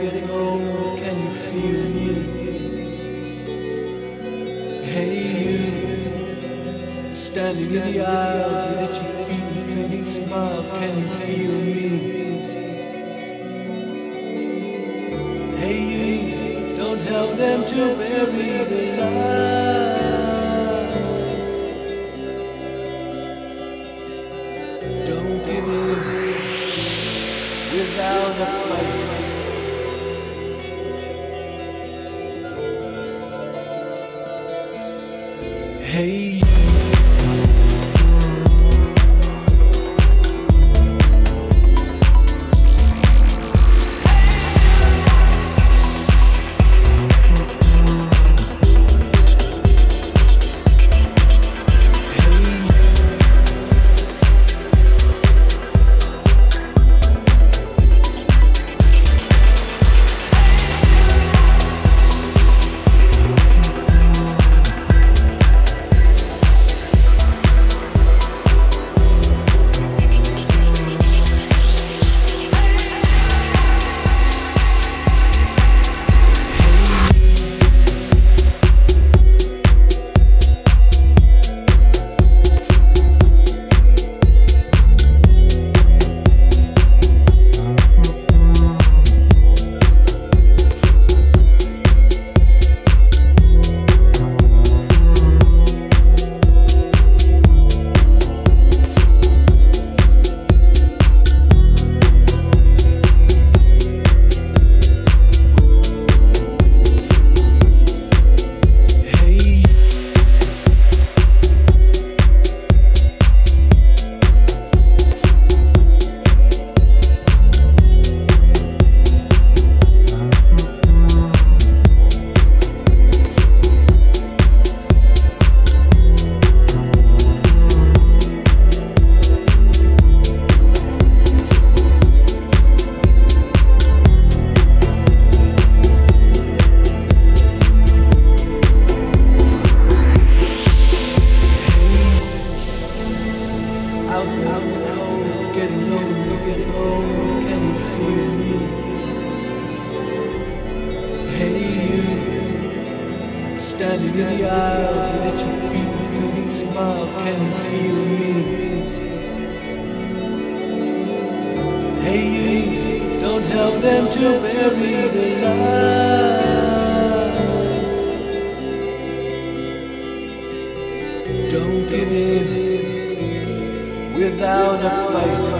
can you feel me? Hey you, standing in the fading smiles, can you feel me? Hey you, don't help them to bury the light. Don't give without a fight. Hey. Hey. Out in the cold, getting low, getting old, can you feel me? Hey you, standing in the aisles with itchy feet and fading smiles, can you feel me? Hey you, don't help them to bury the light. Don't give in without a fight.